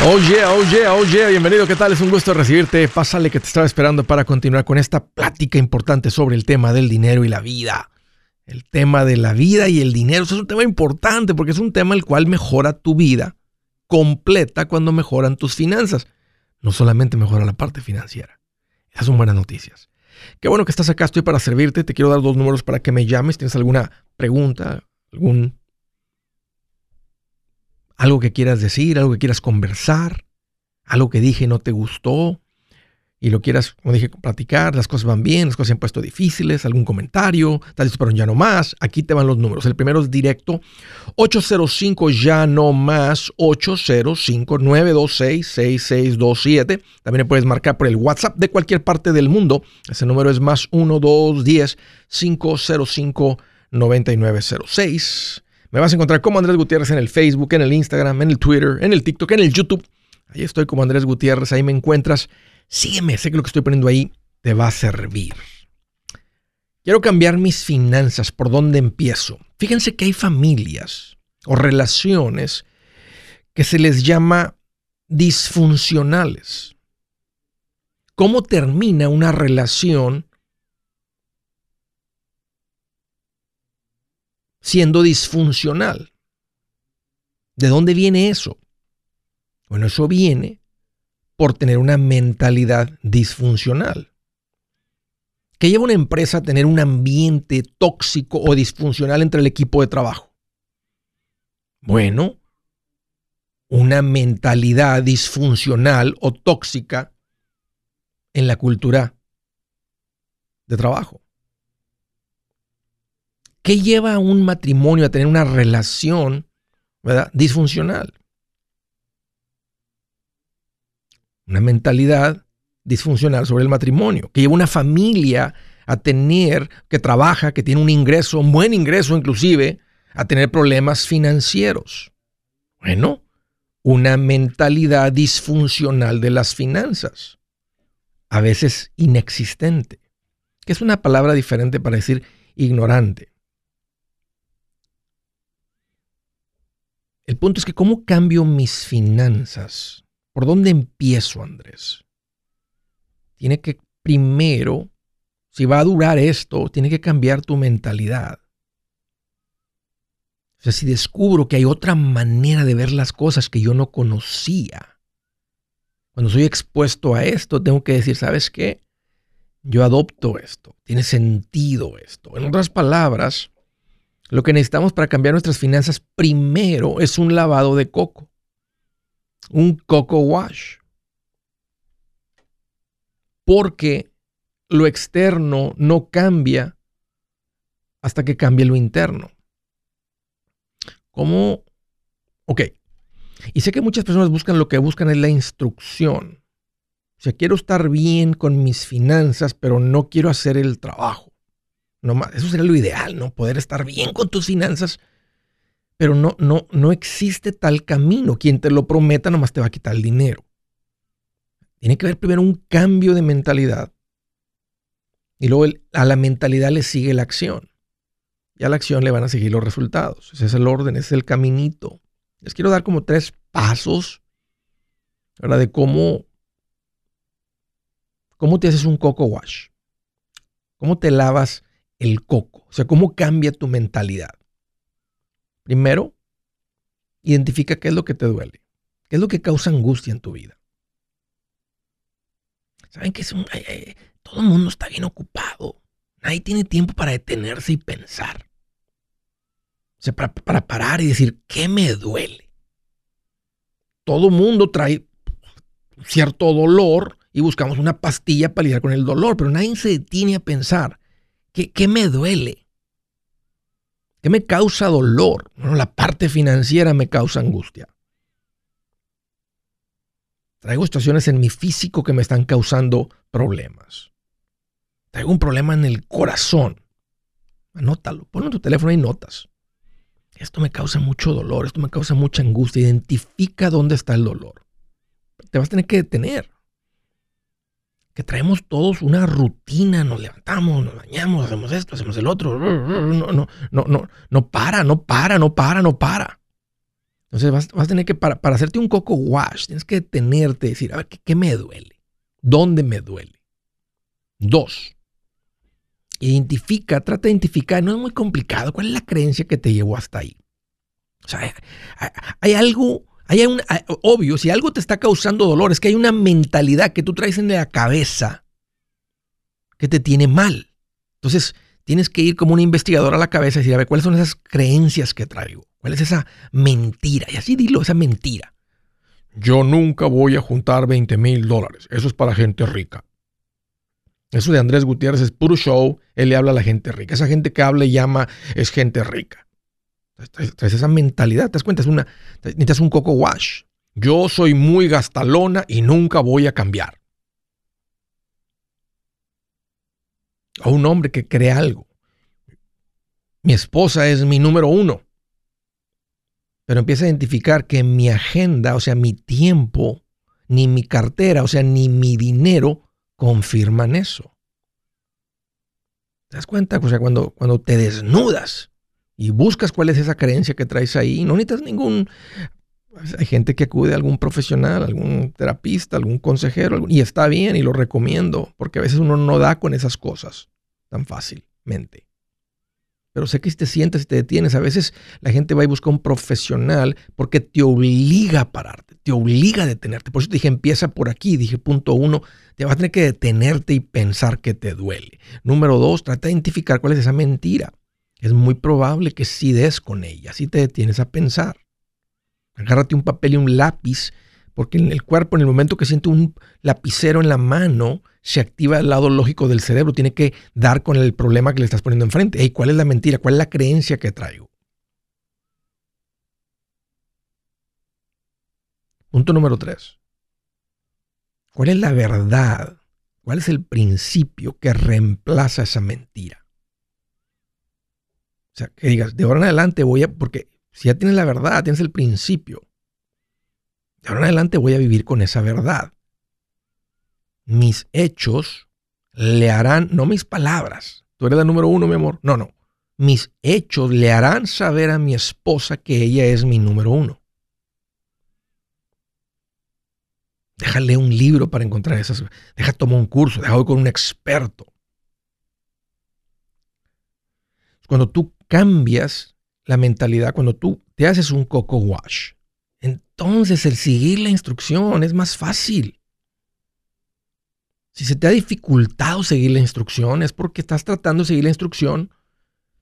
Oh yeah, oh yeah, oh yeah, bienvenido, ¿qué tal? Es un gusto recibirte. Pásale que te estaba esperando para continuar con esta plática importante sobre el tema del dinero y la vida. El tema de la vida y el dinero, eso es un tema importante porque es un tema el cual mejora tu vida completa cuando mejoran tus finanzas. No solamente mejora la parte financiera. Esas son buenas noticias. Qué bueno que estás acá, estoy para servirte. Te quiero dar dos números para que me llames. ¿Tienes alguna pregunta, algún algo que quieras decir, algo que quieras conversar, algo que dije no te gustó y lo quieras, como dije, platicar, las cosas van bien, las cosas se han puesto difíciles, algún comentario, estás listo para ya no más, aquí te van los números. El primero es directo, 805 ya no más, 805-926-6627. También puedes marcar por el WhatsApp de cualquier parte del mundo. Ese número es más 1210-505-9906. Me vas a encontrar como Andrés Gutiérrez en el Facebook, en el Instagram, en el Twitter, en el TikTok, en el YouTube. Ahí estoy como Andrés Gutiérrez, ahí me encuentras. Sígueme, sé que lo que estoy poniendo ahí te va a servir. Quiero cambiar mis finanzas, ¿por dónde empiezo? Fíjense que hay familias o relaciones que se les llama disfuncionales. ¿Cómo termina una relación siendo disfuncional. ¿De dónde viene eso? Bueno, eso viene por tener una mentalidad disfuncional. ¿Qué lleva una empresa a tener un ambiente tóxico o disfuncional entre el equipo de trabajo? Bueno, una mentalidad disfuncional o tóxica en la cultura de trabajo. ¿Qué lleva a un matrimonio a tener una relación disfuncional? Una mentalidad disfuncional sobre el matrimonio, que lleva una familia a tener, que trabaja, que tiene un ingreso, un buen ingreso inclusive, a tener problemas financieros. Bueno, una mentalidad disfuncional de las finanzas, a veces inexistente, que es una palabra diferente para decir ignorante. El punto es que ¿cómo cambio mis finanzas? ¿Por dónde empiezo, Andrés? Tiene que primero, si va a durar esto, tiene que cambiar tu mentalidad. O sea, si descubro que hay otra manera de ver las cosas que yo no conocía, cuando soy expuesto a esto, tengo que decir, ¿sabes qué? Yo adopto esto, tiene sentido esto. En otras palabras, lo que necesitamos para cambiar nuestras finanzas primero es un lavado de coco. Un coco wash. Porque lo externo no cambia hasta que cambie lo interno. ¿Cómo? Ok. Y sé que muchas personas buscan lo que buscan es la instrucción. O sea, quiero estar bien con mis finanzas, pero no quiero hacer el trabajo. No, eso sería lo ideal, ¿no? Poder estar bien con tus finanzas. Pero no, no, no existe tal camino. Quien te lo prometa nomás te va a quitar el dinero. Tiene que haber primero un cambio de mentalidad. Y luego a la mentalidad le sigue la acción. Y a la acción le van a seguir los resultados. Ese es el orden, ese es el caminito. Les quiero dar como tres pasos ¿verdad? de cómo, cómo te haces un coco wash. Cómo te lavas el coco? O sea, ¿cómo cambia tu mentalidad? Primero, identifica qué es lo que te duele, qué es lo que causa angustia en tu vida. Saben que todo el mundo está bien ocupado. Nadie tiene tiempo para detenerse y pensar. O sea, para, para parar y decir, ¿qué me duele? Todo mundo trae cierto dolor y buscamos una pastilla para lidiar con el dolor, pero nadie se detiene a pensar ¿Qué, me duele? ¿Qué me causa dolor? Bueno, la parte financiera me causa angustia. Traigo situaciones en mi físico que me están causando problemas. Traigo un problema en el corazón. Anótalo, ponlo en tu teléfono y notas. Esto me causa mucho dolor, esto me causa mucha angustia. Identifica dónde está el dolor. Te vas a tener que detener que traemos todos una rutina, nos levantamos, nos bañamos, hacemos esto, hacemos el otro. No, no, no, no, no para, no para, no para, no para. Entonces vas, a tener que, para, hacerte un coco wash, tienes que detenerte decir, a ver, ¿qué, ¿qué me duele? ¿Dónde me duele? Dos, identifica, trata de identificar, no es muy complicado, cuál es la creencia que te llevó hasta ahí. O sea, hay, algo, hay un, obvio, si algo te está causando dolor, es que hay una mentalidad que tú traes en la cabeza que te tiene mal. Entonces, tienes que ir como un investigador a la cabeza y decir, a ver, ¿cuáles son esas creencias que traigo? ¿Cuál es esa mentira? Y así dilo, esa mentira. Yo nunca voy a juntar 20 mil dólares. Eso es para gente rica. Eso de Andrés Gutiérrez es puro show. Él le habla a la gente rica. Esa gente que habla y llama es gente rica. Traes esa mentalidad. ¿Te das cuenta? Es una, necesitas un coco wash. Yo soy muy gastalona y nunca voy a cambiar. O un hombre que cree algo. Mi esposa es mi número uno. Pero empieza a identificar que mi agenda, o sea, mi tiempo, ni mi cartera, o sea, ni mi dinero, confirman eso. ¿Te das cuenta? O sea, cuando, cuando te desnudas y buscas cuál es esa creencia que traes ahí, no necesitas ningún... Hay gente que acude a algún profesional, algún terapista, algún consejero, y está bien y lo recomiendo, porque a veces uno no da con esas cosas tan fácilmente. Pero sé que si te sientes y te detienes, a veces la gente va y busca un profesional porque te obliga a pararte, te obliga a detenerte. Por eso te dije, empieza por aquí. Dije, punto uno, te vas a tener que detenerte y pensar que te duele. Número dos, trata de identificar cuál es esa mentira. Es muy probable que si des con ella, si te detienes a pensar. Agárrate un papel y un lápiz, porque en el cuerpo, en el momento que siente un lapicero en la mano, se activa el lado lógico del cerebro, tiene que dar con el problema que le estás poniendo enfrente. ¿Y ¿Cuál es la mentira? ¿Cuál es la creencia que traigo? Punto número tres. ¿Cuál es la verdad? ¿Cuál es el principio que reemplaza esa mentira? Sea, que digas, de ahora en adelante voy a, porque si ya tienes la verdad, tienes el principio, de ahora en adelante voy a vivir con esa verdad mis hechos le harán, no mis palabras, tú eres la número uno, mi amor, no, no, mis hechos le harán saber a mi esposa que ella es mi número uno. Déjale un libro para encontrar esas. Deja tomar un curso, deja con un experto. Cuando tú cambias la mentalidad, cuando tú te haces un coco wash, entonces el seguir la instrucción es más fácil. Si se te ha dificultado seguir la instrucción, es porque estás tratando de seguir la instrucción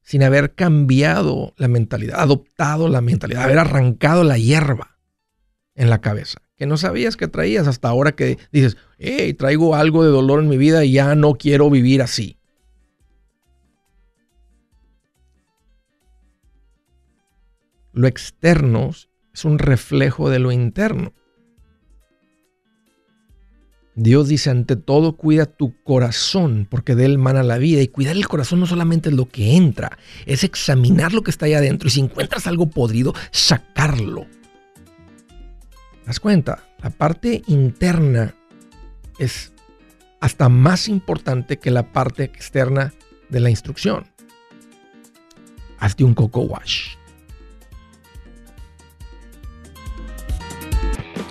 sin haber cambiado la mentalidad, adoptado la mentalidad, haber arrancado la hierba en la cabeza, que no sabías que traías hasta ahora que dices, hey, traigo algo de dolor en mi vida y ya no quiero vivir así. Lo externo es un reflejo de lo interno. Dios dice, ante todo, cuida tu corazón, porque de él mana la vida. Y cuidar el corazón no solamente es lo que entra, es examinar lo que está ahí adentro. Y si encuentras algo podrido, sacarlo. ¿Te das cuenta? La parte interna es hasta más importante que la parte externa de la instrucción. Hazte un coco wash.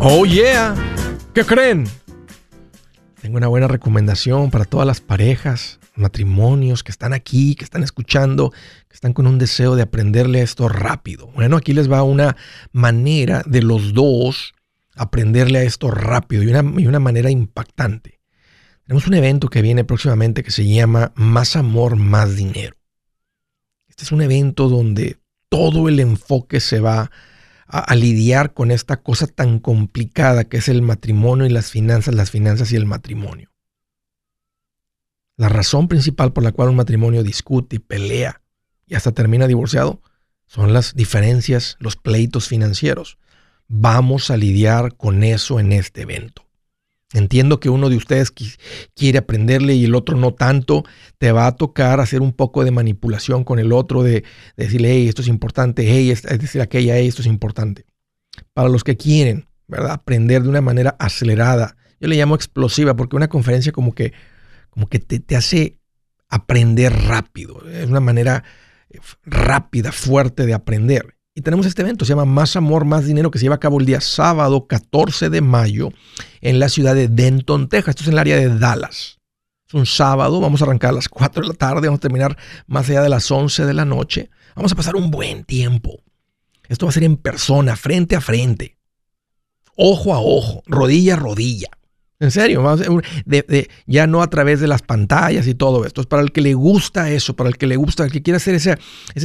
Oh yeah. ¿Qué creen? Tengo una buena recomendación para todas las parejas, matrimonios que están aquí, que están escuchando, que están con un deseo de aprenderle esto rápido. Bueno, aquí les va una manera de los dos aprenderle a esto rápido y una, y una manera impactante. Tenemos un evento que viene próximamente que se llama Más Amor, Más Dinero. Este es un evento donde todo el enfoque se va a, lidiar con esta cosa tan complicada que es el matrimonio y las finanzas, las finanzas y el matrimonio. La razón principal por la cual un matrimonio discute y pelea y hasta termina divorciado son las diferencias, los pleitos financieros. Vamos a lidiar con eso en este evento. Entiendo que uno de ustedes quiere aprenderle y el otro no tanto. Te va a tocar hacer un poco de manipulación con el otro, de, decirle, hey, esto es importante, hey, es decir, aquella, hey, esto es importante. Para los que quieren, ¿verdad? Aprender de una manera acelerada. Yo le llamo explosiva porque una conferencia como que, como que te, te hace aprender rápido. Es una manera eh, rápida, fuerte de aprender. Y tenemos este evento, se llama Más Amor, Más Dinero, que se lleva a cabo el día sábado 14 de mayo en la ciudad de Denton, Texas. Esto es en el área de Dallas. Es un sábado, vamos a arrancar a las 4 de la tarde, vamos a terminar más allá de las 11 de la noche. Vamos a pasar un buen tiempo. Esto va a ser en persona, frente a frente, ojo a ojo, rodilla a rodilla. En serio, ya no a través de las pantallas y todo esto. Es para el que le gusta eso, para el que le gusta, el que quiere hacer ese,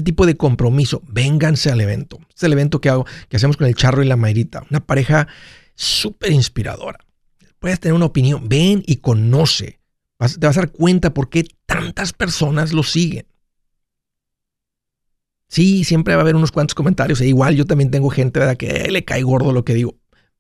tipo de compromiso. Vénganse al evento. es el evento que, hago, que hacemos con el Charro y la Mayrita. Una pareja súper inspiradora. Puedes tener una opinión. Ven y conoce. te vas a dar cuenta por qué tantas personas lo siguen. Sí, siempre va a haber unos cuantos comentarios. E igual yo también tengo gente ¿verdad? que le cae gordo lo que digo.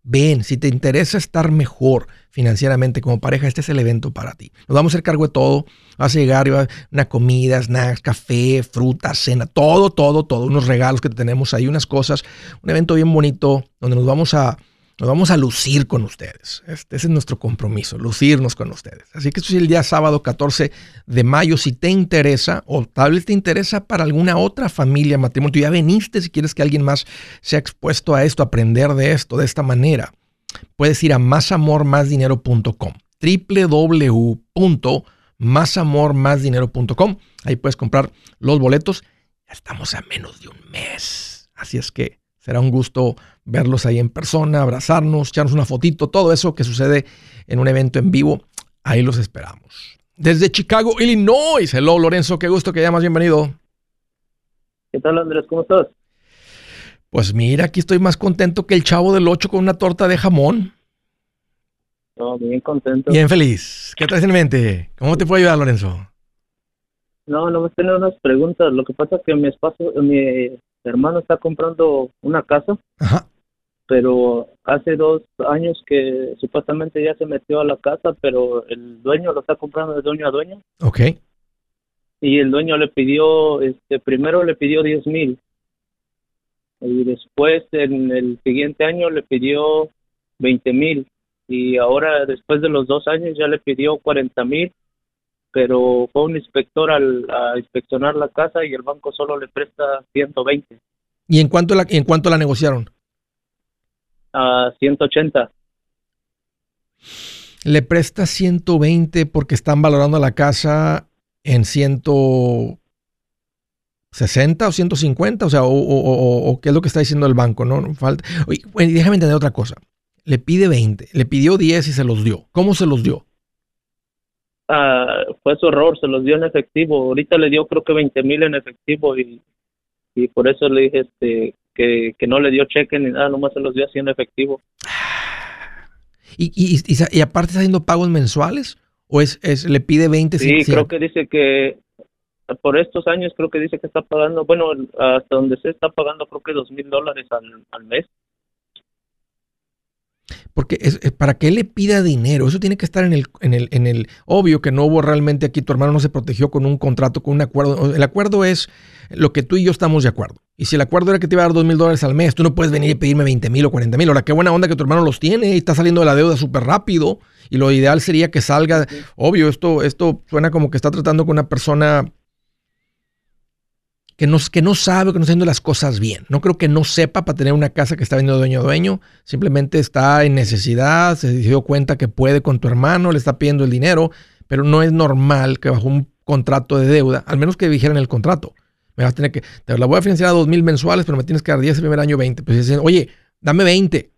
Ven, si te interesa estar mejor financieramente como pareja, este es el evento para ti. Nos vamos a hacer cargo de todo. Vas a llegar, va una comida, snacks, café, fruta, cena, todo, todo, todo. Unos regalos que tenemos ahí, unas cosas. Un evento bien bonito donde nos vamos a nos vamos a lucir con ustedes. Este, ese es nuestro compromiso, lucirnos con ustedes. Así que esto es el día sábado 14 de mayo. Si te interesa, o tal vez te interesa para alguna otra familia, matrimonio, ya veniste si quieres que alguien más sea expuesto a esto, aprender de esto de esta manera, puedes ir a másamormásdinero.com www.másamormásdinero.com Ahí puedes comprar los boletos. Estamos a menos de un mes. Así es que será un gusto verlos ahí en persona, abrazarnos, echarnos una fotito, todo eso que sucede en un evento en vivo, ahí los esperamos. Desde Chicago, Illinois. Hello, Lorenzo, qué gusto que llamas, bienvenido. ¿Qué tal, Andrés? ¿Cómo estás? Pues mira, aquí estoy más contento que el chavo del 8 con una torta de jamón. No, bien contento. Bien feliz. ¿Qué traes en mente? ¿Cómo te puedo ayudar, Lorenzo? No, no me tengo unas preguntas. Lo que pasa es que mi espacio, mi hermano está comprando una casa. Ajá pero hace dos años que supuestamente ya se metió a la casa, pero el dueño lo está comprando de dueño a dueño. Ok. Y el dueño le pidió, este, primero le pidió 10 mil. Y después, en el siguiente año, le pidió 20 mil. Y ahora, después de los dos años, ya le pidió 40 mil. Pero fue un inspector al, a inspeccionar la casa y el banco solo le presta 120. ¿Y en cuánto la, en cuánto la negociaron? a 180. Le presta 120 porque están valorando la casa en 160 o 150, o sea, o, qué es lo que está diciendo el banco, ¿no? Falta. Oye, déjame entender otra cosa. Le pide 20, le pidió 10 y se los dio. ¿Cómo se los dio? Ah, fue su error, se los dio en efectivo. Ahorita le dio creo que 20 mil en efectivo y, y por eso le dije este que, que no le dio cheque ni nada, nomás se los dio así en efectivo. ¿Y, y, y, aparte está haciendo pagos mensuales? ¿O es, es le pide 20? Sí, creo que dice que por estos años creo que dice que está pagando, bueno, hasta donde se está pagando creo que dos mil dólares al mes. Porque es, para que él le pida dinero, eso tiene que estar en el, en, el, en el... Obvio que no hubo realmente aquí, tu hermano no se protegió con un contrato, con un acuerdo. El acuerdo es lo que tú y yo estamos de acuerdo. Y si el acuerdo era que te iba a dar dos mil dólares al mes, tú no puedes venir y pedirme 20 mil o 40 mil. Ahora, qué buena onda que tu hermano los tiene y está saliendo de la deuda súper rápido. Y lo ideal sería que salga. Obvio, esto, esto suena como que está tratando con una persona que no, que no sabe, que no está haciendo las cosas bien. No creo que no sepa para tener una casa que está vendiendo dueño a dueño. Simplemente está en necesidad, se dio cuenta que puede con tu hermano, le está pidiendo el dinero, pero no es normal que bajo un contrato de deuda, al menos que dijeran el contrato, me vas a tener que, te la voy a financiar a dos mil mensuales, pero me tienes que dar 10 el primer año 20. Pues dicen, oye, dame 20.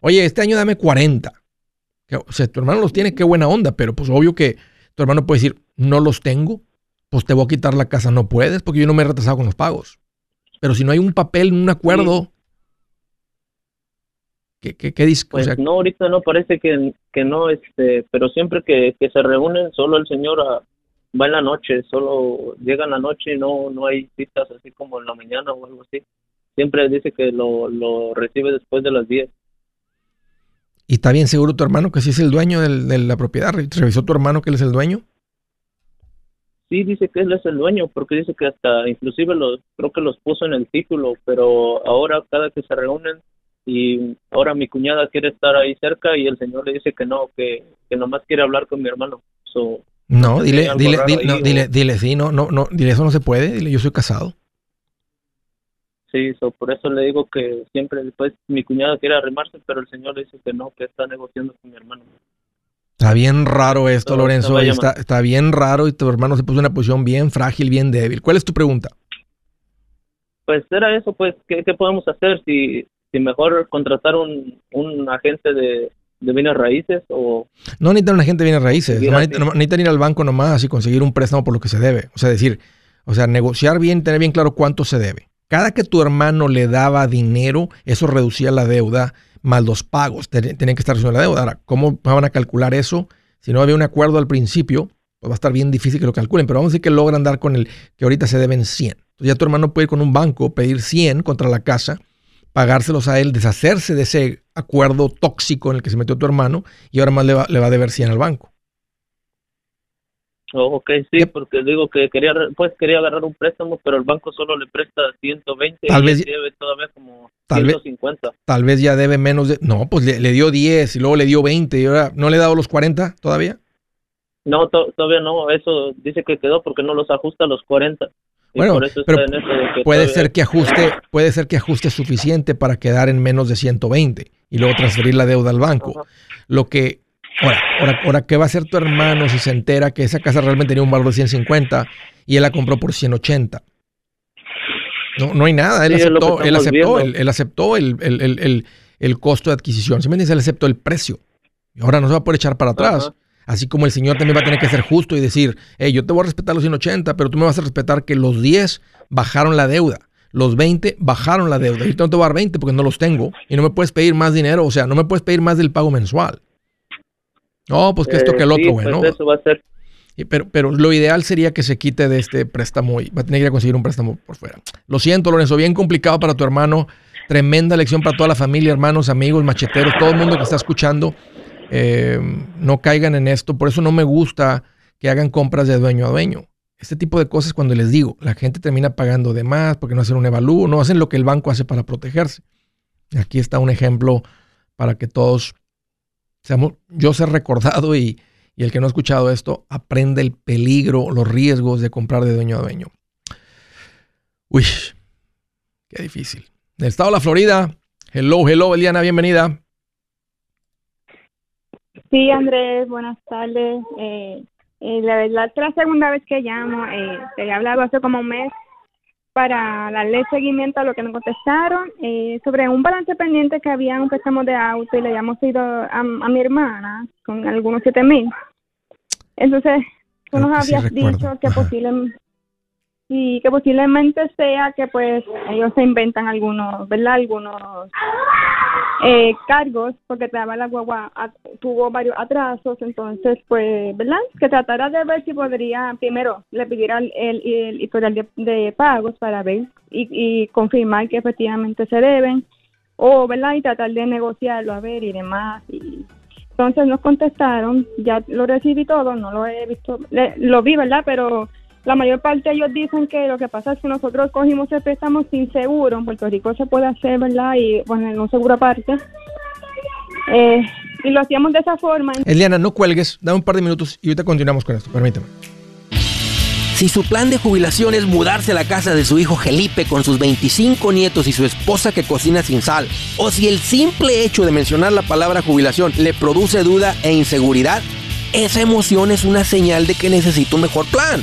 Oye, este año dame 40. O sea, tu hermano los tiene, qué buena onda, pero pues obvio que tu hermano puede decir, no los tengo, pues te voy a quitar la casa, no puedes, porque yo no me he retrasado con los pagos. Pero si no hay un papel, un acuerdo, ¿qué, qué? Pues no, ahorita no, parece que, que no, este, pero siempre que, se reúnen, solo el señor ah, va en la noche, solo llega en la noche y no, no hay citas así como en la mañana o algo así. Siempre dice que lo, lo recibe después de las 10. ¿Y está bien seguro tu hermano que sí es el dueño de la propiedad? ¿Revisó tu hermano que él es el dueño? Sí dice que él es el dueño, porque dice que hasta inclusive los, creo que los puso en el título, pero ahora cada que se reúnen y ahora mi cuñada quiere estar ahí cerca y el señor le dice que no, que, que nomás quiere hablar con mi hermano. no, dile, dile, dile, dile, dile, sí, no, no, no, dile eso no se puede, dile yo soy casado. Sí, por eso le digo que siempre después mi cuñada quiere arrimarse, pero el señor le dice que no, que está negociando con mi hermano. Está bien raro esto, Lorenzo. Está, está, bien raro y tu hermano se puso en una posición bien frágil, bien débil. ¿Cuál es tu pregunta? Pues era eso, pues, ¿qué, podemos hacer? Si, si mejor contratar un, un agente de, de bienes raíces o... No necesitan un agente de bienes raíces, no, necesitan ir al banco nomás y conseguir un préstamo por lo que se debe. O sea, decir, o sea, negociar bien, tener bien claro cuánto se debe. Cada que tu hermano le daba dinero, eso reducía la deuda más los pagos. Tienen que estar haciendo la deuda. Ahora, ¿cómo van a calcular eso? Si no había un acuerdo al principio, pues va a estar bien difícil que lo calculen. Pero vamos a decir que logran dar con el que ahorita se deben 100. Entonces ya tu hermano puede ir con un banco, pedir 100 contra la casa, pagárselos a él, deshacerse de ese acuerdo tóxico en el que se metió tu hermano y ahora más le va, le va a deber 100 al banco. Oh, ok, sí, porque digo que quería, pues quería agarrar un préstamo, pero el banco solo le presta 120 tal y vez, debe todavía como tal 150. Vez, tal vez ya debe menos de... No, pues le, dio 10 y luego le dio 20 y ahora no le ha dado los 40 todavía. No, todavía no, eso dice que quedó porque no los ajusta a los 40. Bueno, pero puede ser que ajuste, puede ser que ajuste suficiente para quedar en menos de 120 y luego transferir la deuda al banco. Lo que Ahora, ahora, ahora, ¿qué va a hacer tu hermano si se entera que esa casa realmente tenía un valor de 150 y él la compró por 180? No, no hay nada. Él aceptó, él aceptó, él, aceptó el, el, el, costo de adquisición. Simplemente él aceptó el precio. Y ahora no se va a poder echar para atrás. Así como el Señor también va a tener que ser justo y decir, hey, yo te voy a respetar los 180, pero tú me vas a respetar que los 10 bajaron la deuda. Los 20 bajaron la deuda. Yo no te voy a dar 20 porque no los tengo. Y no me puedes pedir más dinero. O sea, no me puedes pedir más del pago mensual. No, pues que esto que el otro, güey, pues Eso va a ser. pero, pero lo ideal sería que se quite de este préstamo y va a tener que ir a conseguir un préstamo por fuera. Lo siento, Lorenzo, bien complicado para tu hermano. Tremenda lección para toda la familia, hermanos, amigos, macheteros, todo el mundo que está escuchando. Eh, no caigan en esto. Por eso no me gusta que hagan compras de dueño a dueño. Este tipo de cosas, cuando les digo, la gente termina pagando de más porque no hacen un evalúo, no hacen lo que el banco hace para protegerse. Aquí está un ejemplo para que todos yo ser recordado y, el que no ha escuchado esto aprende el peligro, los riesgos de comprar de dueño a dueño. Uy, qué difícil. Del estado de la Florida. Hello, hello, Eliana, bienvenida. Sí, Andrés, buenas tardes. Eh, Eh, la verdad, la segunda vez que llamo, eh, te había hablado hace como un mes para darle seguimiento a lo que nos contestaron eh, sobre un balance pendiente que había un préstamo de auto y le habíamos ido a, mi hermana con algunos siete mil. Entonces, tú nos habías dicho que posiblemente y que posiblemente sea que pues ellos se inventan algunos, ¿verdad? Algunos eh, cargos porque la guagua tuvo varios atrasos, entonces pues, ¿verdad? Que tratara de ver si podría, primero, le pidiera el, el, historial de, pagos para ver y, y confirmar que efectivamente se deben, o, ¿verdad? Y tratar de negociarlo, a ver, y demás. Y, entonces nos contestaron, ya lo recibí todo, no lo he visto, lo vi, ¿verdad? Pero la mayor parte de ellos dicen que lo que pasa es que nosotros cogimos el préstamo sin seguro. En Puerto Rico se puede hacer, ¿verdad? Y bueno, no seguro aparte. Eh, y lo hacíamos de esa forma. Eliana, no cuelgues, da un par de minutos y ahorita continuamos con esto. Permíteme. Si su plan de jubilación es mudarse a la casa de su hijo Felipe con sus 25 nietos y su esposa que cocina sin sal, o si el simple hecho de mencionar la palabra jubilación le produce duda e inseguridad, esa emoción es una señal de que necesita un mejor plan.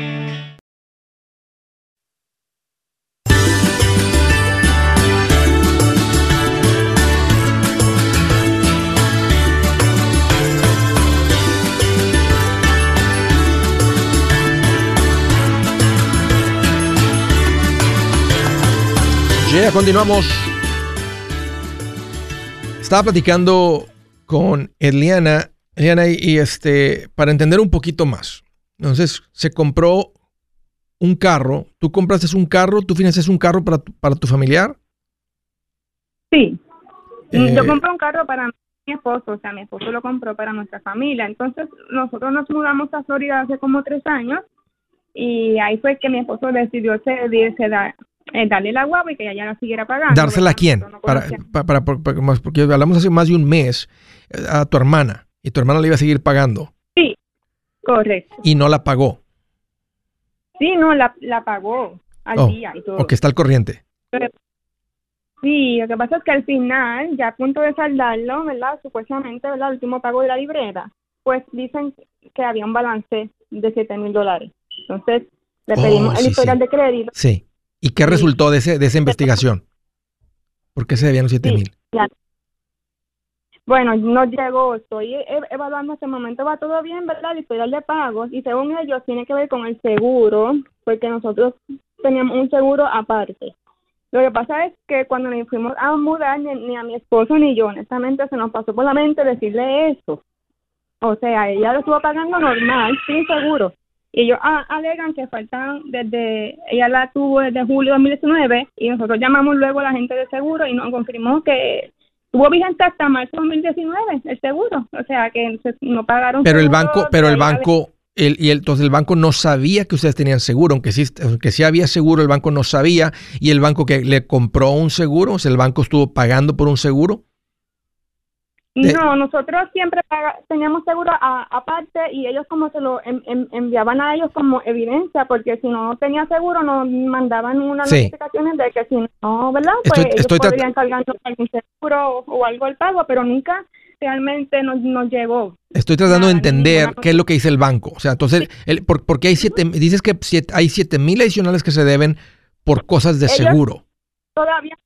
Continuamos. Estaba platicando con Eliana, Eliana y, este, para entender un poquito más. Entonces, se compró un carro. ¿Tú compraste un carro? ¿Tú financias un carro para tu, para tu familiar? Sí. Eh, Yo compré un carro para mi esposo, o sea, mi esposo lo compró para nuestra familia. Entonces, nosotros nos mudamos a Florida hace como tres años y ahí fue que mi esposo decidió cederse, eh, darle la guagua y que ella la siguiera pagando. ¿Dársela a quién? para, para, porque hablamos hace más de un mes eh, a tu hermana y tu hermana le iba a seguir pagando. Sí, correcto. Y no la pagó. Sí, no, la, la pagó al oh, día y todo. O que está al corriente. sí, lo que pasa es que al final, ya a punto de saldarlo, ¿verdad? Supuestamente, ¿verdad? El último pago de la libreta, pues dicen que había un balance de 7 mil dólares. Entonces, le pedimos oh, el historial de crédito. Sí. ¿Y qué resultó de, ese, de esa investigación? ¿Por qué se debían los 7 mil? Bueno, no llegó, estoy e, evaluando este momento, va todo bien, ¿verdad? El historial de pagos y según ellos tiene que ver con el seguro, porque nosotros teníamos un seguro aparte. Lo que pasa es que cuando nos fuimos a mudar, ni, a mi esposo ni yo, honestamente, se nos pasó por la mente decirle eso. O sea, ella lo estuvo pagando normal, sin seguro. Y ellos ah, alegan que faltan desde, ella la tuvo desde julio de 2019 y nosotros llamamos luego a la gente de seguro y nos confirmó que tuvo vigente hasta marzo de 2019 el seguro, o sea que no pagaron. Pero el banco, pero el banco, el, y entonces el banco no sabía que ustedes tenían seguro, aunque sí, aunque sí había seguro, el banco no sabía y el banco que le compró un seguro, o sea, el banco estuvo pagando por un seguro. No, nosotros siempre teníamos seguro aparte y ellos como se lo enviaban a ellos como evidencia, porque si no tenía seguro nos mandaban unas notificaciones de que si no, ¿verdad? Pues ellos podrían cargarnos algún seguro o, algo al pago, pero nunca realmente nos, nos llegó. Estoy tratando de entender qué es lo que dice el banco. O sea, entonces, el, por, porque hay siete, dices que hay siete mil adicionales que se deben por cosas de seguro. Todavía,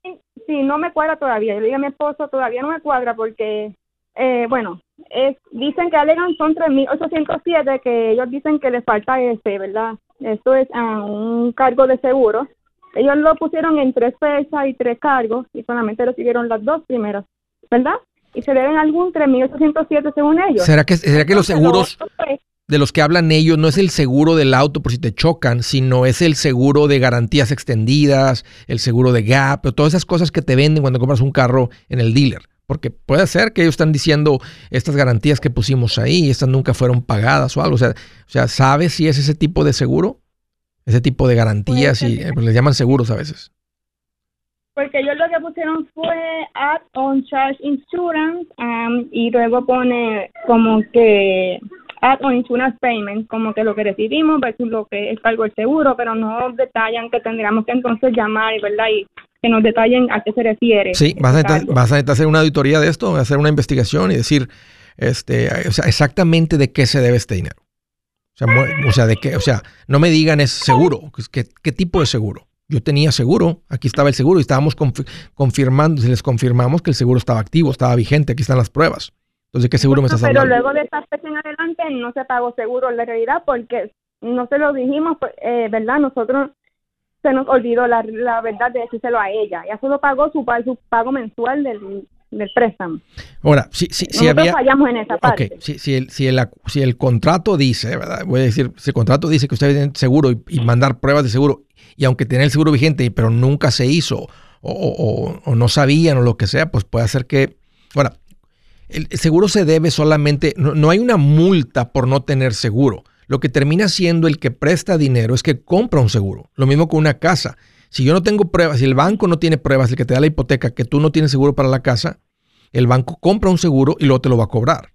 sí, no me cuadra todavía. Yo le dije a mi esposo, todavía no me cuadra porque, eh, bueno, es, dicen que alegan son 3.807, que ellos dicen que les falta ese, ¿verdad? Esto es uh, un cargo de seguro. Ellos lo pusieron en tres fechas y tres cargos y solamente recibieron las dos primeras, ¿verdad? Y se deben algún 3.807 según ellos. ¿Será que, será que los seguros... de los que hablan ellos no es el seguro del auto por si te chocan, sino es el seguro de garantías extendidas, el seguro de gap, todas esas cosas que te venden cuando compras un carro en el dealer. Porque puede ser que ellos están diciendo estas garantías que pusimos ahí, estas nunca fueron pagadas o algo. O sea, o sea ¿sabes si es ese tipo de seguro? Ese tipo de garantías y eh, pues les llaman seguros a veces. Porque ellos lo que pusieron fue add-on charge insurance um, y luego pone como que add-on insurance payment, como que lo que recibimos versus lo que es algo el seguro, pero no detallan que tendríamos que entonces llamar, ¿verdad? Y que nos detallen a qué se refiere. Sí, vas a, necesitar, vas a hacer una auditoría de esto, hacer una investigación y decir este, o sea, exactamente de qué se debe este dinero. O sea, o sea, de qué, o sea, no me digan es seguro, ¿qué, qué tipo de seguro? Yo tenía seguro, aquí estaba el seguro y estábamos confirmando, si les confirmamos que el seguro estaba activo, estaba vigente, aquí están las pruebas. Entonces, ¿qué seguro me estás hablando? Pero luego de esta fecha en adelante no se pagó seguro en la realidad porque no se lo dijimos, pues, eh, ¿verdad? Nosotros se nos olvidó la, la verdad de decírselo a ella. Ya solo pagó su, su pago mensual del, del préstamo. Ahora, si, si, si fallamos en esa parte. Okay. Si, si, el, si, el, si el contrato dice, ¿verdad? Voy a decir, si el contrato dice que usted tiene seguro y, mandar pruebas de seguro, y aunque tiene el seguro vigente, pero nunca se hizo, o, o, no sabían, o lo que sea, pues puede hacer que. Ahora, el seguro se debe solamente, no, no hay una multa por no tener seguro. Lo que termina siendo el que presta dinero es que compra un seguro. Lo mismo con una casa. Si yo no tengo pruebas, si el banco no tiene pruebas, el que te da la hipoteca, que tú no tienes seguro para la casa, el banco compra un seguro y luego te lo va a cobrar.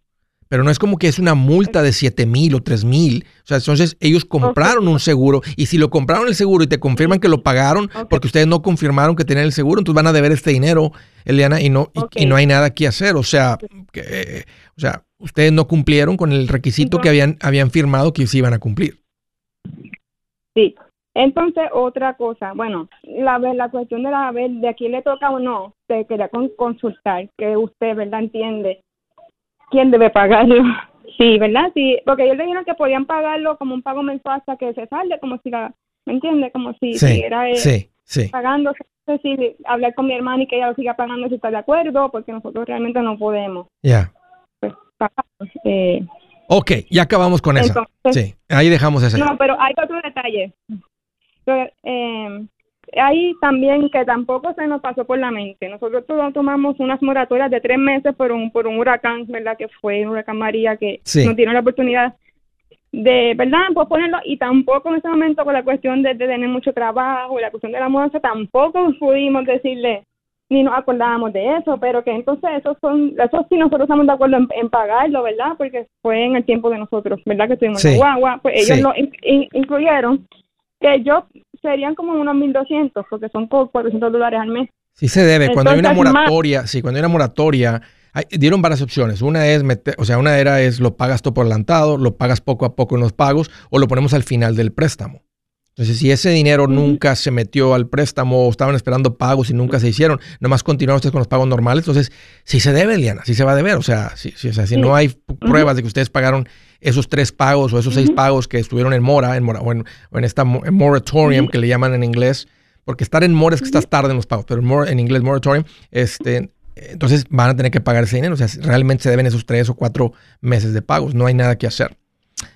Pero no es como que es una multa de 7 mil o 3 mil. O sea, entonces ellos compraron un seguro y si lo compraron el seguro y te confirman que lo pagaron porque ustedes no confirmaron que tenían el seguro, entonces van a deber este dinero, Eliana, y no, y, no hay nada que hacer. O sea, que, o sea, ustedes no cumplieron con el requisito que habían, habían firmado que se iban a cumplir. Sí, entonces, otra cosa, bueno, la, la cuestión de la de aquí le toca o no, te quería consultar, que usted, ¿verdad?, entiende quién debe pagarlo. Sí, ¿verdad? Sí, porque ellos le dijeron que podían pagarlo como un pago mensual hasta que se salde, como si la, ¿me entiende? Como si sí, era sí, sí. pagando, si hablar con mi hermana y que ella lo siga pagando si está de acuerdo, porque nosotros realmente no podemos. Ya. Pues, eh, ok, ya acabamos con eso. Sí, ahí dejamos ese. No, pero hay otro detalle eh, ahí también que tampoco se nos pasó por la mente. Nosotros todos tomamos unas moratorias de tres meses por un, por un huracán, ¿verdad? Que fue un huracán María que no tiene la oportunidad de, ¿verdad? Pues ponerlo y tampoco en ese momento con la cuestión de, tener mucho trabajo, la cuestión de la mudanza, tampoco pudimos decirle ni nos acordábamos de eso, pero que entonces esos son, eso sí nosotros estamos de acuerdo en, pagarlo, ¿verdad? Porque fue en el tiempo de nosotros, ¿verdad? Que estuvimos en guagua, pues ellos lo incluyeron que yo serían como unos 1.200, porque son por 400 dólares al mes. Sí se debe. Cuando hay una moratoria, sí, cuando hay una moratoria, dieron varias opciones. Una es, meter, o sea, una era es lo pagas todo por adelantado, lo pagas poco a poco en los pagos, o lo ponemos al final del préstamo. Entonces, si ese dinero nunca se metió al préstamo o estaban esperando pagos y nunca se hicieron, nomás continuaron ustedes con los pagos normales, entonces sí se debe, Liana, sí se va a deber. O sea, si, o sea, si no hay pruebas de que ustedes pagaron esos tres pagos o esos seis pagos que estuvieron en mora, en mora o, en, esta moratorium que le llaman en inglés, porque estar en mora es que estás tarde en los pagos, pero en, en inglés moratorium, este, entonces van a tener que pagar ese dinero. O sea, realmente se deben esos tres o cuatro meses de pagos. No hay nada que hacer.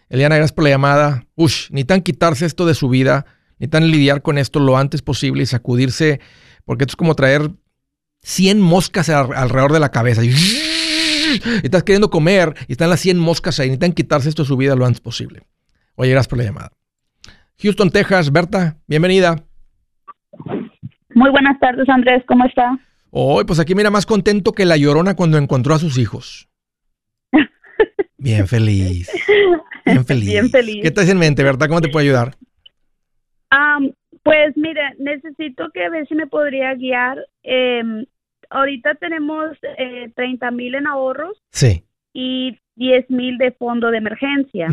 Eliana, gracias por la llamada. Ush, ni tan quitarse esto de su vida, ni tan lidiar con esto lo antes posible y sacudirse, porque esto es como traer 100 moscas alrededor de la cabeza. Y estás queriendo comer y están las 100 moscas ahí. Necesitan quitarse esto de su vida lo antes posible. Oye, gracias por la llamada. Houston, Texas. Berta, bienvenida. Muy buenas tardes, Andrés. ¿Cómo está? Hoy, pues aquí mira más contento que la llorona cuando encontró a sus hijos. Bien feliz. Bien feliz. Bien feliz. ¿Qué estás en mente, Berta? ¿Cómo te puedo ayudar? pues mire, necesito que ver si me podría guiar. Eh, ahorita tenemos eh, 30 mil en ahorros. Sí. Y 10 mil de fondo de emergencia.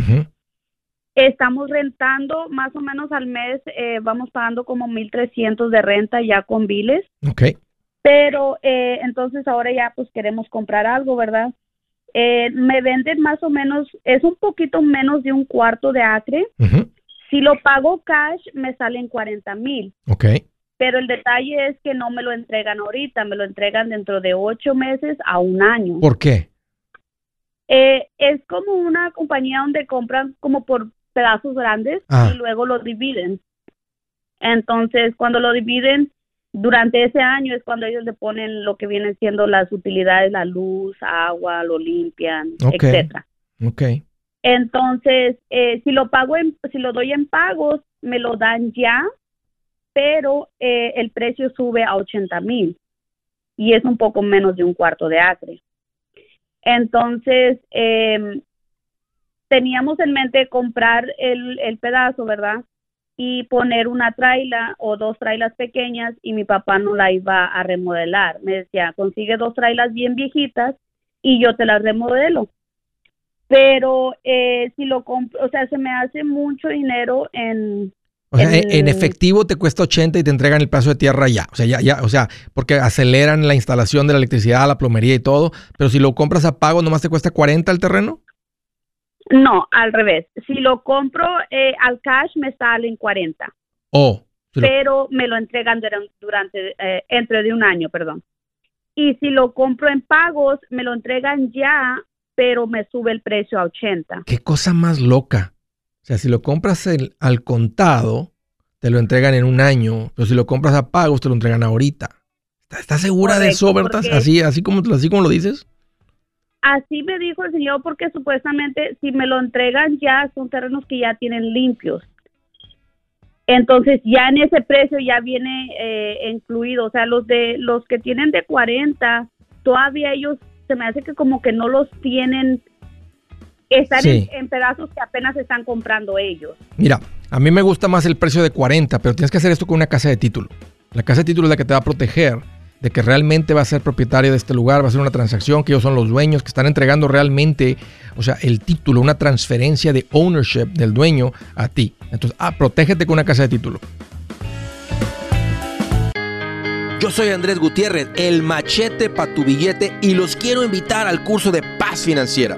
Estamos rentando más o menos al mes, eh, vamos pagando como 1.300 de renta ya con biles. Ok. Pero eh, entonces ahora ya pues queremos comprar algo, ¿verdad? Eh, me venden más o menos, es un poquito menos de un cuarto de acre. Si lo pago cash, me salen 40 mil. Ok. Pero el detalle es que no me lo entregan ahorita, me lo entregan dentro de ocho meses a un año. ¿Por qué? Eh, es como una compañía donde compran como por pedazos grandes Ah. y luego lo dividen. Entonces, cuando lo dividen, durante ese año es cuando ellos le ponen lo que vienen siendo las utilidades, la luz, agua, lo limpian, etcétera. Ok. Entonces, eh, si lo pago, en, si lo doy en pagos, me lo dan ya, pero eh, el precio sube a 80 mil y es un poco menos de un cuarto de acre. Entonces, eh, teníamos en mente comprar el, el pedazo, ¿verdad? Y poner una traila o dos trailas pequeñas y mi papá no la iba a remodelar. Me decía, consigue dos trailas bien viejitas y yo te las remodelo pero eh, si lo compro, o sea, se me hace mucho dinero en... O sea, en, efectivo te cuesta 80 y te entregan el pedazo de tierra ya. O sea, ya, ya, o sea, porque aceleran la instalación de la electricidad, la plomería y todo. Pero si lo compras a pago, nomás te cuesta 40 el terreno. No, al revés. Si lo compro eh, al cash me salen 40, O si lo- pero me lo entregan duran- durante, eh, entre de un año, perdón. Y si lo compro en pagos, me lo entregan ya, pero me sube el precio a 80. qué cosa más loca. O sea, si lo compras el- al contado, te lo entregan en un año. Pero si lo compras a pagos, te lo entregan ahorita. ¿Estás- ¿Estás segura de eso, porque- Así, así como, así como lo dices. Así me dijo el señor porque supuestamente si me lo entregan ya son terrenos que ya tienen limpios. Entonces ya en ese precio ya viene eh, incluido, o sea, los de los que tienen de 40, todavía ellos se me hace que como que no los tienen están Sí. en, en pedazos que apenas están comprando ellos. Mira, a mí me gusta más el precio de 40, pero tienes que hacer esto con una casa de título. La casa de título es la que te va a proteger de que realmente va a ser propietario de este lugar, va a ser una transacción, que ellos son los dueños, que están entregando realmente, o sea, el título, una transferencia de ownership del dueño a ti. Entonces, ah, protégete con una casa de título. Yo soy Andrés Gutiérrez, el machete para tu billete y los quiero invitar al curso de paz financiera.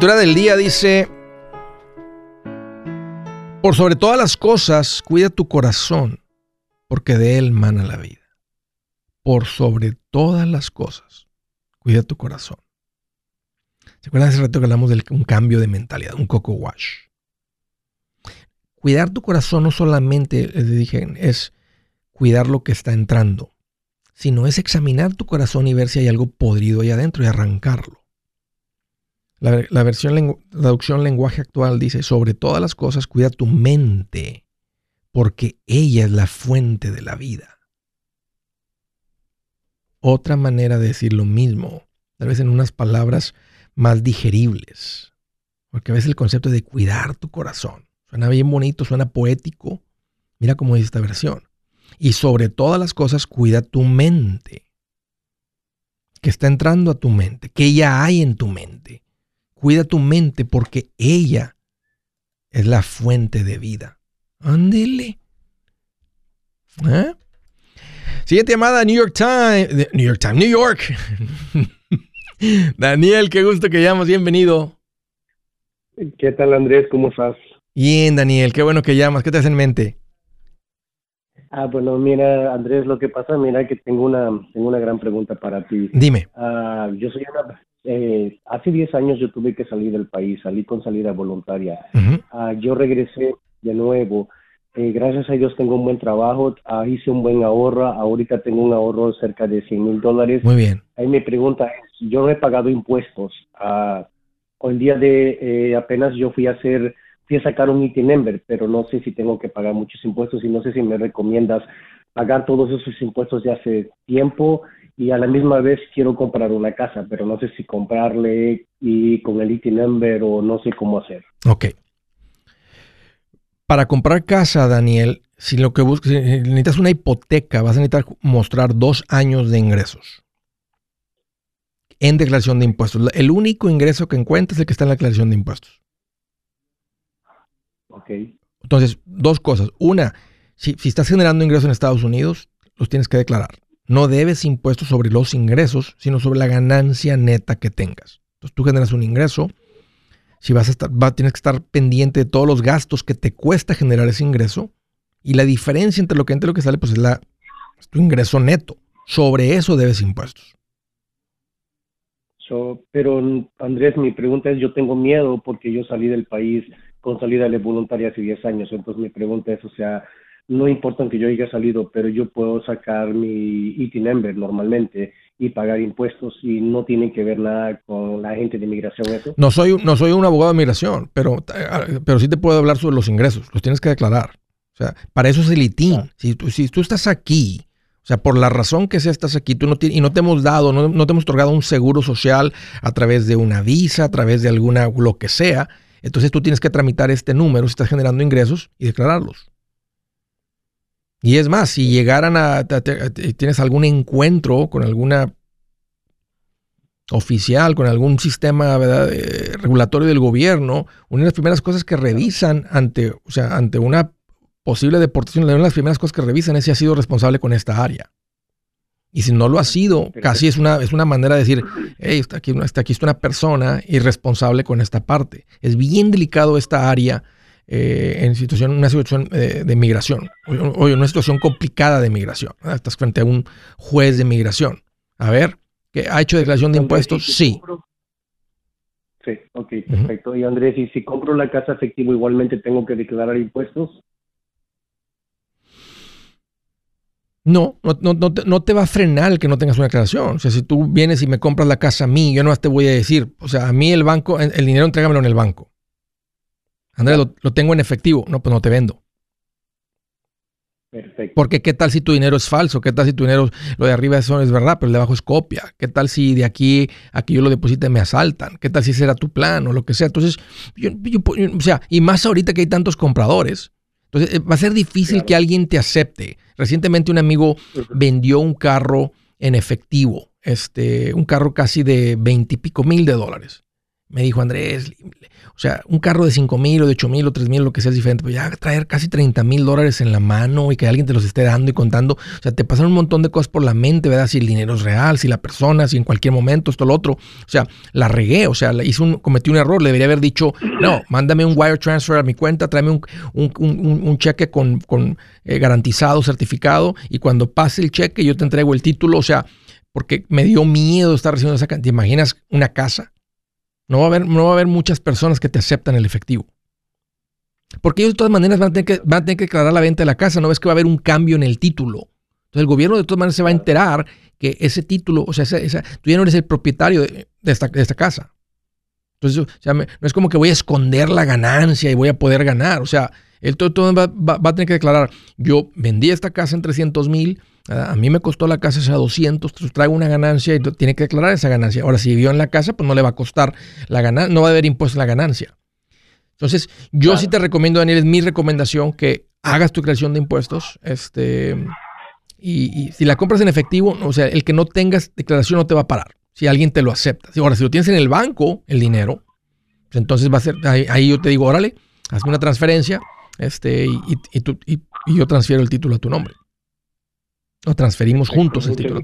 La escritura del día dice, por sobre todas las cosas, cuida tu corazón, porque de él mana la vida. Por sobre todas las cosas, cuida tu corazón. ¿Se acuerdan hace rato que hablamos de un cambio de mentalidad, un coco wash? Cuidar tu corazón no solamente, les dije, es cuidar lo que está entrando, sino es examinar tu corazón y ver si hay algo podrido ahí adentro y arrancarlo. La, versión traducción lenguaje actual dice, sobre todas las cosas cuida tu mente, porque ella es la fuente de la vida. Otra manera de decir lo mismo, tal vez en unas palabras más digeribles, porque a veces el concepto de cuidar tu corazón suena bien bonito, suena poético. Mira cómo dice esta versión. Y sobre todas las cosas cuida tu mente, que está entrando a tu mente, que ya hay en tu mente. Cuida tu mente porque ella es la fuente de vida. Ándele. ¿Eh? Siguiente llamada, New York Times. New York Times, New York. Daniel, qué gusto que llamas. Bienvenido. ¿Qué tal Andrés? ¿Cómo estás? Bien, Daniel, qué bueno que llamas. ¿Qué te hace en mente? Ah, bueno, mira Andrés, lo que pasa, mira que tengo una, tengo una gran pregunta para ti. Dime. Ah, yo soy una, eh, hace 10 años yo tuve que salir del país, salí con salida voluntaria. Ah, yo regresé de nuevo. Eh, gracias a Dios tengo un buen trabajo, ah, hice un buen ahorro, ahorita tengo un ahorro de cerca de 100 mil dólares. Muy bien. Ahí mi pregunta es, yo no he pagado impuestos. Uh, el día de eh, apenas yo fui a hacer, fui a sacar un IT number, pero no sé si tengo que pagar muchos impuestos y no sé si me recomiendas pagar todos esos impuestos de hace tiempo y a la misma vez quiero comprar una casa, pero no sé si comprarle y con el IT number o no sé cómo hacer. Ok. Para comprar casa, Daniel, si lo que buscas, necesitas una hipoteca, vas a necesitar mostrar dos años de ingresos en declaración de impuestos. El único ingreso que encuentras es el que está en la declaración de impuestos. Ok. Entonces, dos cosas. Una, si, si estás generando ingresos en Estados Unidos, los tienes que declarar no debes impuestos sobre los ingresos, sino sobre la ganancia neta que tengas. Entonces tú generas un ingreso, si vas a estar, tienes que estar pendiente de todos los gastos que te cuesta generar ese ingreso y la diferencia entre lo que entra y lo que sale, pues es, la, tu ingreso neto. Sobre eso debes impuestos. pero Andrés, mi pregunta es, yo tengo miedo porque yo salí del país con salida voluntaria hace 10 años, entonces mi pregunta es, o sea, no importa que yo haya salido, pero yo puedo sacar mi IT number normalmente y pagar impuestos y no tiene que ver nada con la gente de inmigración eso. No soy, no soy un abogado de migración, pero, pero sí te puedo hablar sobre los ingresos, los tienes que declarar. O sea, para eso es el ITIN. Si, tú, si tú estás aquí, o sea, por la razón que sea estás aquí, tú no y no te hemos dado, no, no te hemos otorgado un seguro social a través de una visa, a través de alguna, lo que sea, entonces tú tienes que tramitar este número si estás generando ingresos y declararlos. Y es más, si llegaran a, tienes algún encuentro con alguna oficial, con algún sistema eh, regulatorio del gobierno, una de las primeras cosas que revisan ante, o sea, ante una posible deportación, una de las primeras cosas que revisan es si ha sido responsable con esta área. Y si no lo ha sido, casi es una, es una manera de decir, hey, está aquí, está aquí está una persona irresponsable con esta parte. Es bien delicado esta área eh, en situación, una situación eh, de migración, o, una situación complicada de migración. Estás frente a un juez de migración. A ver, ¿que ¿ha hecho declaración de impuestos? Sí. Sí, ok, perfecto. Y Andrés, ¿y si compro la casa efectivo igualmente tengo que declarar impuestos? No, no, no, no, te, no, te, va a frenar el que no tengas una declaración. O sea, si tú vienes y me compras la casa a mí, yo no te voy a decir, o sea, a mí el banco, el dinero entrégamelo en el banco. Andrés, lo, tengo en efectivo. No, pues no te vendo. Perfecto. Porque qué tal si tu dinero es falso, qué tal si tu dinero, lo de arriba eso es verdad, pero el de abajo es copia, qué tal si de aquí a que yo lo deposite me asaltan, qué tal si ese era tu plan o lo que sea. Entonces, yo, o sea, y más ahorita que hay tantos compradores. Entonces, eh, va a ser difícil que alguien te acepte. Recientemente un amigo vendió un carro en efectivo, este, un carro casi de veintipico mil de dólares. Me dijo Andrés, o sea, un carro de 5 mil o de 8 mil o 3 mil, lo que sea es diferente, pero ya traer casi 30 mil dólares en la mano y que alguien te los esté dando y contando, o sea, te pasan un montón de cosas por la mente, ¿verdad? Si el dinero es real, si la persona, si en cualquier momento, esto, lo otro. O sea, la regué, o sea, hice un, cometí un error, le debería haber dicho, no, mándame un wire transfer a mi cuenta, tráeme un, un, cheque con, con eh, garantizado, certificado, y cuando pase el cheque yo te entrego el título, o sea, porque me dio miedo estar recibiendo esa cantidad. ¿Te imaginas una casa? No va, a haber, no va a haber muchas personas que te aceptan el efectivo. Porque ellos de todas maneras van a, tener que, van a tener que declarar la venta de la casa. No ves que va a haber un cambio en el título. Entonces el gobierno de todas maneras se va a enterar que ese título, o sea, tú ya no eres el propietario de, esta, casa. Entonces, no es como que voy a esconder la ganancia y voy a poder ganar. O sea, él todo, va, a tener que declarar, yo vendí esta casa en 300 mil, a mí me costó la casa esa 200, traigo una ganancia y tiene que declarar esa ganancia. Ahora, si vivió en la casa, pues no le va a costar la ganancia, no va a haber impuesto en la ganancia. Entonces, yo sí te recomiendo, Daniel, es mi recomendación que hagas tu creación de impuestos. Este, y, si la compras en efectivo, o sea, el que no tengas declaración no te va a parar. Si alguien te lo acepta. Ahora, si lo tienes en el banco, el dinero, pues entonces va a ser, ahí, yo te digo, órale, hazme una transferencia este, y, y, yo transfiero el título a tu nombre. O transferimos juntos el título.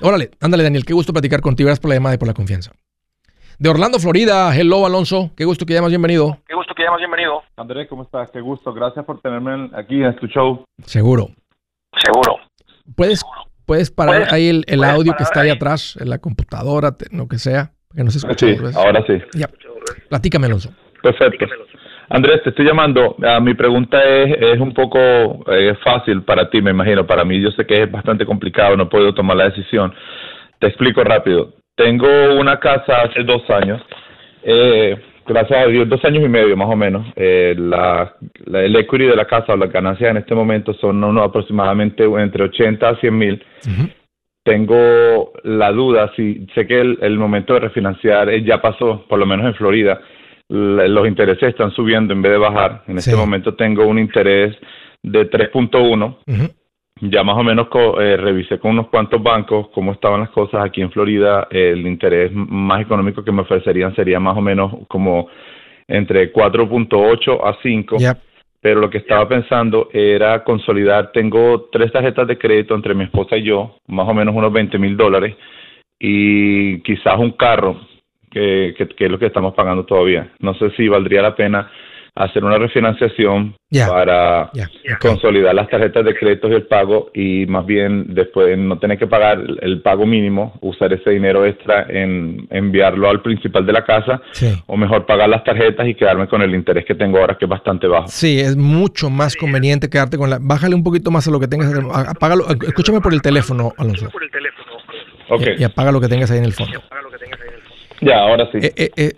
Órale, ándale, Daniel, qué gusto platicar contigo. Gracias por la llamada y por la confianza. De Orlando, Florida, hello Alonso, qué gusto que llamas, bienvenido. Qué gusto que llamas, bienvenido. Andrés, ¿cómo estás? Qué gusto, gracias por tenerme aquí en tu show. Seguro. Seguro. ¿Puedes, puedes parar ahí el, audio que está ahí, atrás, en la computadora, lo que sea? Que no se escucha. Sí, ahora sí. Ya. Platícame, Alonso. Perfecto. Andrés, te estoy llamando. Ah, mi pregunta es, es un poco eh, fácil para ti, me imagino. Para mí yo sé que es bastante complicado, no puedo tomar la decisión. Te explico rápido. Tengo una casa hace dos años. Eh, gracias a Dios, dos años y medio más o menos. Eh, la, la, el equity de la casa o las ganancias en este momento son unos aproximadamente entre 80 a 100 mil. Tengo la duda, si sé que el, el momento de refinanciar eh, ya pasó, por lo menos en Florida, la- los intereses están subiendo en vez de bajar. En este momento tengo un interés de 3.1. Ujú. Ya más o menos co- eh, revisé con unos cuantos bancos cómo estaban las cosas aquí en Florida. El interés más económico que me ofrecerían sería más o menos como entre 4.8 a 5. Ya. Pero lo que estaba pensando era consolidar. Tengo tres tarjetas de crédito entre mi esposa y yo, más o menos unos 20 mil dólares, y quizás un carro, que, que, que es lo que estamos pagando todavía. No sé si valdría la pena hacer una refinanciación para consolidar las tarjetas de crédito y el pago y más bien después no tener que pagar el- el pago mínimo, usar ese dinero extra en enviarlo al principal de la casa Sí. o mejor pagar las tarjetas y quedarme con el interés que tengo ahora que es bastante bajo. Sí, es mucho más conveniente quedarte con la. Bájale un poquito más a lo que tengas. Apágalo. Escúchame por el teléfono, Alonso. Ok, Y, y apaga lo que tengas ahí en el fondo. Ya, ahora sí. Eh, eh, eh,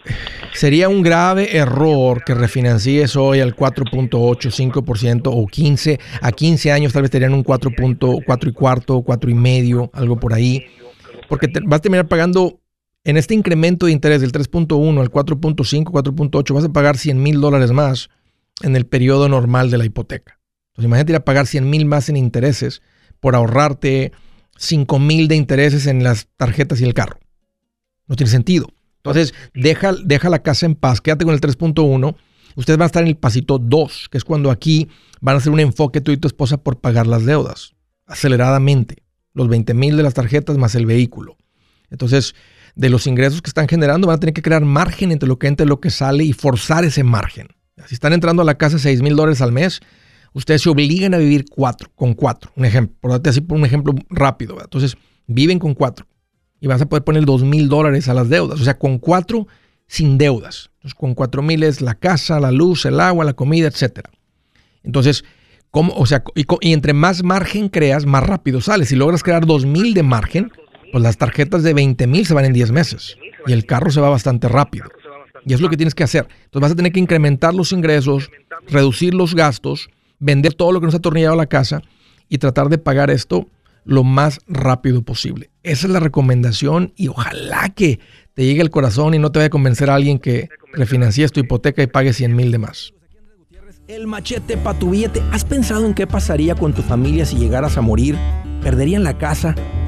sería un grave error que refinancies hoy al 4.8, 5% o 15. A 15 años tal vez tenían un 4.4 y cuarto, 4 y medio, algo por ahí. Porque vas a terminar pagando en este incremento de interés del 3.1 al 4.5, 4.8, vas a pagar 100 mil dólares más en el periodo normal de la hipoteca. Entonces imagínate ir a pagar 100 mil más en intereses por ahorrarte 5 mil de intereses en las tarjetas y el carro. No tiene sentido. Entonces, deja, deja la casa en paz, quédate con el 3.1. Ustedes van a estar en el pasito 2, que es cuando aquí van a hacer un enfoque tú y tu esposa por pagar las deudas, aceleradamente. Los 20 mil de las tarjetas más el vehículo. Entonces, de los ingresos que están generando, van a tener que crear margen entre lo que entra y lo que sale y forzar ese margen. Si están entrando a la casa 6 mil dólares al mes, ustedes se obligan a vivir cuatro, con cuatro. Un ejemplo, por darte así por un ejemplo rápido. Entonces, viven con cuatro y vas a poder poner dos mil dólares a las deudas. O sea, con cuatro sin deudas. Entonces, con cuatro mil es la casa, la luz, el agua, la comida, etcétera. Entonces, ¿cómo? O sea, y, y entre más margen creas, más rápido sales. Si logras crear dos mil de margen, pues las tarjetas de 20 mil se van en 10 meses y el carro se va bastante rápido. Y es lo que tienes que hacer. Entonces vas a tener que incrementar los ingresos, reducir los gastos, vender todo lo que nos ha atornillado la casa y tratar de pagar esto lo más rápido posible. Esa es la recomendación y ojalá que te llegue al corazón y no te vaya a convencer a alguien que refinancies tu hipoteca y pague 100 mil de más. El machete para tu billete. ¿Has pensado en qué pasaría con tu familia si llegaras a morir? ¿Perderían la casa?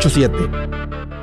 887